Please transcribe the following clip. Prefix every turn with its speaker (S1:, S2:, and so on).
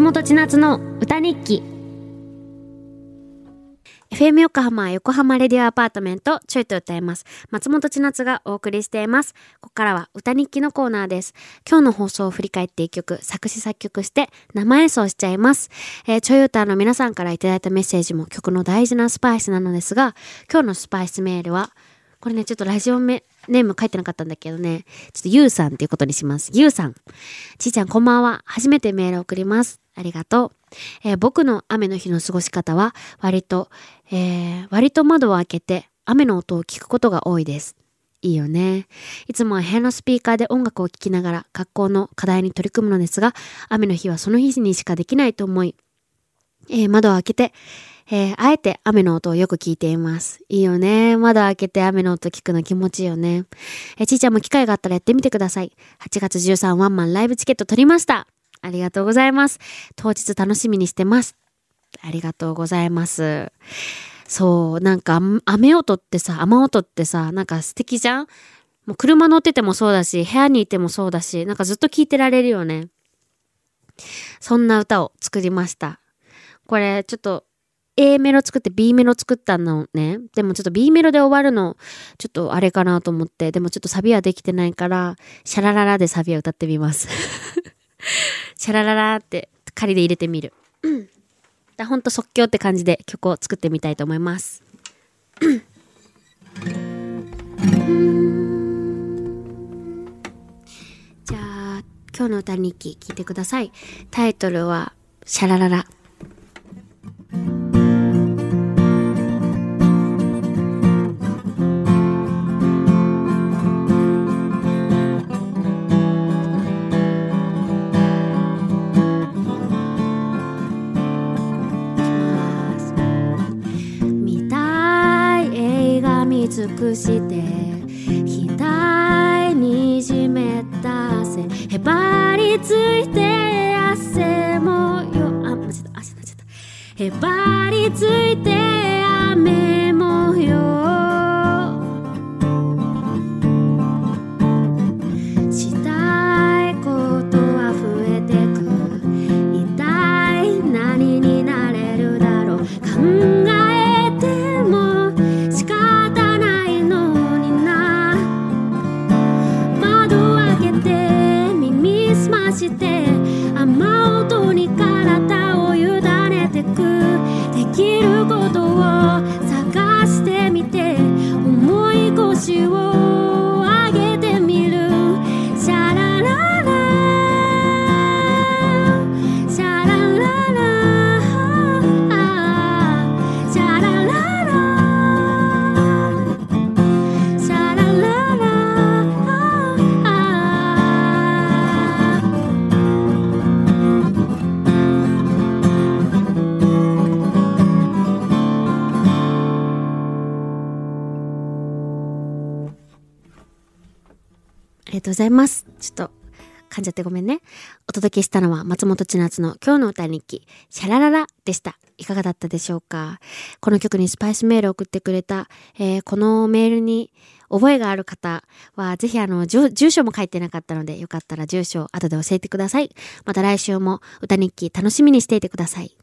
S1: 千夏の歌日記 FM 横浜横浜レディオアパートメントちょいと歌います松本千夏がお送りしていますここからは歌日記のコーナーです今日の放送を振り返って一曲作詞作曲して生演奏しちゃいます、えー、ちょい歌の皆さんからいただいたメッセージも曲の大事なスパイスなのですが今日のスパイスメールはこれね、ちょっとラジオネーム書いてなかったんだけどね、ちょっとゆうさんっていうことにします。ゆうさん。ちーちゃんこんばんは。初めてメール送ります。ありがとう。えー僕の雨の日の過ごし方は、割と、えー割と窓を開けて雨の音を聞くことが多いです。いいよね。いつもは部屋のスピーカーで音楽を聴きながら学校の課題に取り組むのですが、雨の日はその日にしかできないと思い、えー窓を開けて、えーあえて雨の音をよく聞いています。いいよね。窓開けて雨の音聞くの気持ちいいよね。えーちーちゃんも機会があったらやってみてください。8月13ワンマンライブチケット取りました。ありがとうございます。当日楽しみにしてます。ありがとうございます。そう、なんか雨雨音ってさ、雨音ってさ、なんか素敵じゃん？もう車乗っててもそうだし、部屋にいてもそうだし、なんかずっと聴いてられるよね。そんな歌を作りました。これちょっと A メロ作って B メロ作ったのね。でもちょっと B メロで終わるの、ちょっとあれかなと思って、でもちょっとサビはできてないから、シャラララでサビを歌ってみます。シャラララって仮で入れてみる。うん。だほんと即興って感じで曲を作ってみたいと思います。じゃあ、今日の歌日記聞いてください。タイトルは、シャラララ。尽くして額にじめた汗。へばりついて汗もよ。あ間違えた。汗になっちゃった。へばりついてきることを探してみて思い腰をりがとうございます。ちょっと噛んじゃってごめんね。お届けしたのは松本千夏の今日の歌日記、シャラララでした。いかがだったでしょうか？この曲にスパイスメールを送ってくれた、えーこのメールに覚えがある方は、ぜひあの、住住所も書いてなかったので、よかったら住所を後で教えてください。また来週も歌日記楽しみにしていてください。